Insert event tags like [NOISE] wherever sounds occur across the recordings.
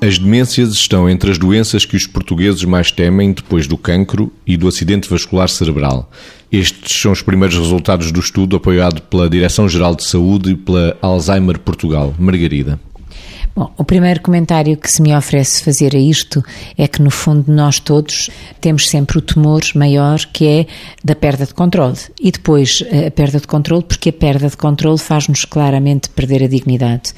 As demências estão entre as doenças que os portugueses mais temem depois do cancro e do acidente vascular cerebral. Estes são os primeiros resultados do estudo apoiado pela Direção-Geral de Saúde e pela Alzheimer Portugal. Margarida. Bom, o primeiro comentário que se me oferece fazer a isto é que, no fundo, nós todos temos sempre o temor maior que é da perda de controle. E depois a perda de controle, porque a perda de controle faz-nos claramente perder a dignidade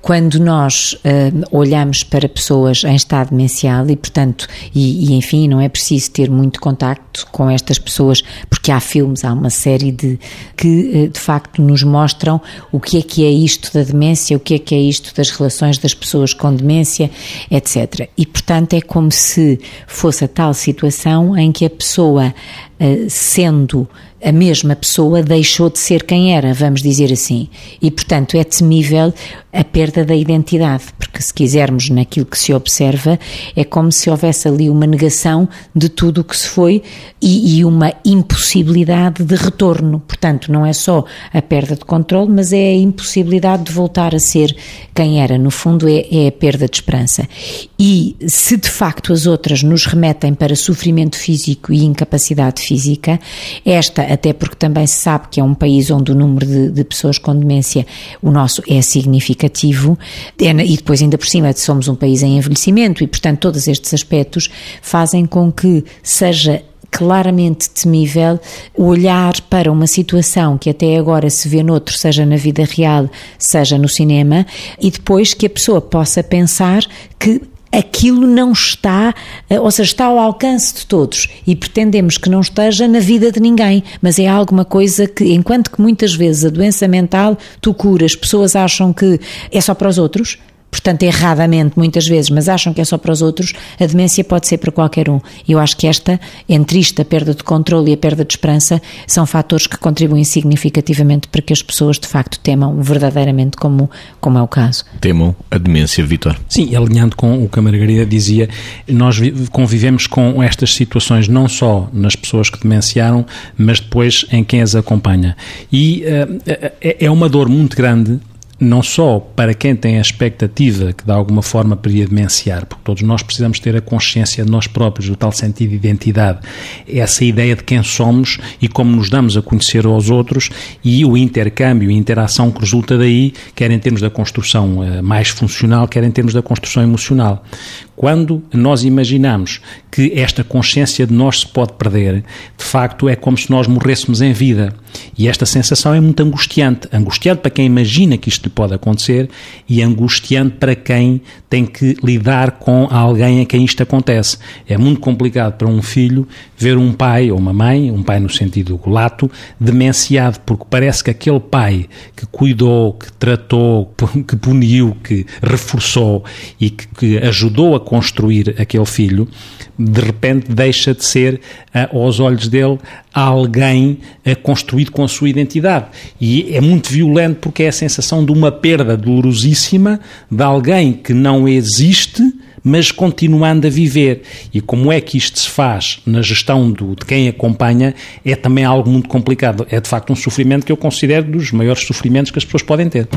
quando nós uh, olhamos para pessoas em estado demencial e, portanto, e, e, enfim, não é preciso ter muito contacto com estas pessoas, porque há filmes, há uma série de que uh, de facto nos mostram o que é que é isto da demência, o que é que é isto das relações das pessoas com demência, etc. E, portanto, é como se fosse a tal situação em que a pessoa, uh, sendo a mesma pessoa deixou de ser quem era, vamos dizer assim. E, portanto, é temível a perda da identidade, se quisermos naquilo que se observa, é como se houvesse ali uma negação de tudo o que se foi e, e, uma impossibilidade de retorno. Portanto, não é só a perda de controle, mas é a impossibilidade de voltar a ser quem era. No fundo, é, é a perda de esperança. E se de facto as outras nos remetem para sofrimento físico e incapacidade física, esta até porque também se sabe que é um país onde o número de, de pessoas com demência, o nosso, é significativo, é e depois ainda por cima somos um país em envelhecimento e, portanto, todos estes aspectos fazem com que seja claramente temível olhar para uma situação que até agora se vê noutro, seja na vida real, seja no cinema, e depois que a pessoa possa pensar que aquilo não está, eh, ou seja, está ao alcance de todos. E pretendemos que não esteja na vida de ninguém, mas é alguma coisa que, enquanto que muitas vezes a doença mental tu curas, pessoas acham que é só para os outros, portanto, erradamente muitas vezes, mas acham que é só para os outros, a demência pode ser para qualquer um. E eu acho que esta, entre isto, a perda de controle e a perda de esperança, são fatores que contribuem significativamente para que as pessoas, de facto, temam verdadeiramente, como, como é o caso. Temam a demência, Vitor? Sim, alinhando com o que a Margarida dizia, nós convivemos com estas situações não só nas pessoas que demenciaram, mas depois em quem as acompanha. E uh, é uma dor muito grande não só para quem tem a expectativa que de alguma forma poderia demenciar, porque todos nós precisamos ter a consciência de nós próprios, o tal sentido de identidade, essa ideia de quem somos e como nos damos a conhecer aos outros e o intercâmbio e interação que resulta daí, quer em termos da construção eh, mais funcional, quer em termos da construção emocional. Quando nós imaginamos que esta consciência de nós se pode perder, de facto é como se nós morrêssemos em vida. E esta sensação é muito angustiante. Angustiante para quem imagina que isto lhe pode acontecer e angustiante para quem tem que lidar com alguém a quem isto acontece. É muito complicado para um filho ver um pai ou uma mãe, um pai no sentido lato, demenciado, porque parece que aquele pai que cuidou, que tratou, [LAUGHS] que puniu, que reforçou e que, que ajudou a construir aquele filho, de repente deixa de ser, uh, aos olhos dele, alguém uh, construído com a sua identidade. E é muito violento porque é a sensação de uma perda dolorosíssima de alguém que não existe mas continuando a viver. E como é que isto se faz na gestão do, de quem acompanha é também algo muito complicado. É de facto um sofrimento que eu considero dos maiores sofrimentos que as pessoas podem ter.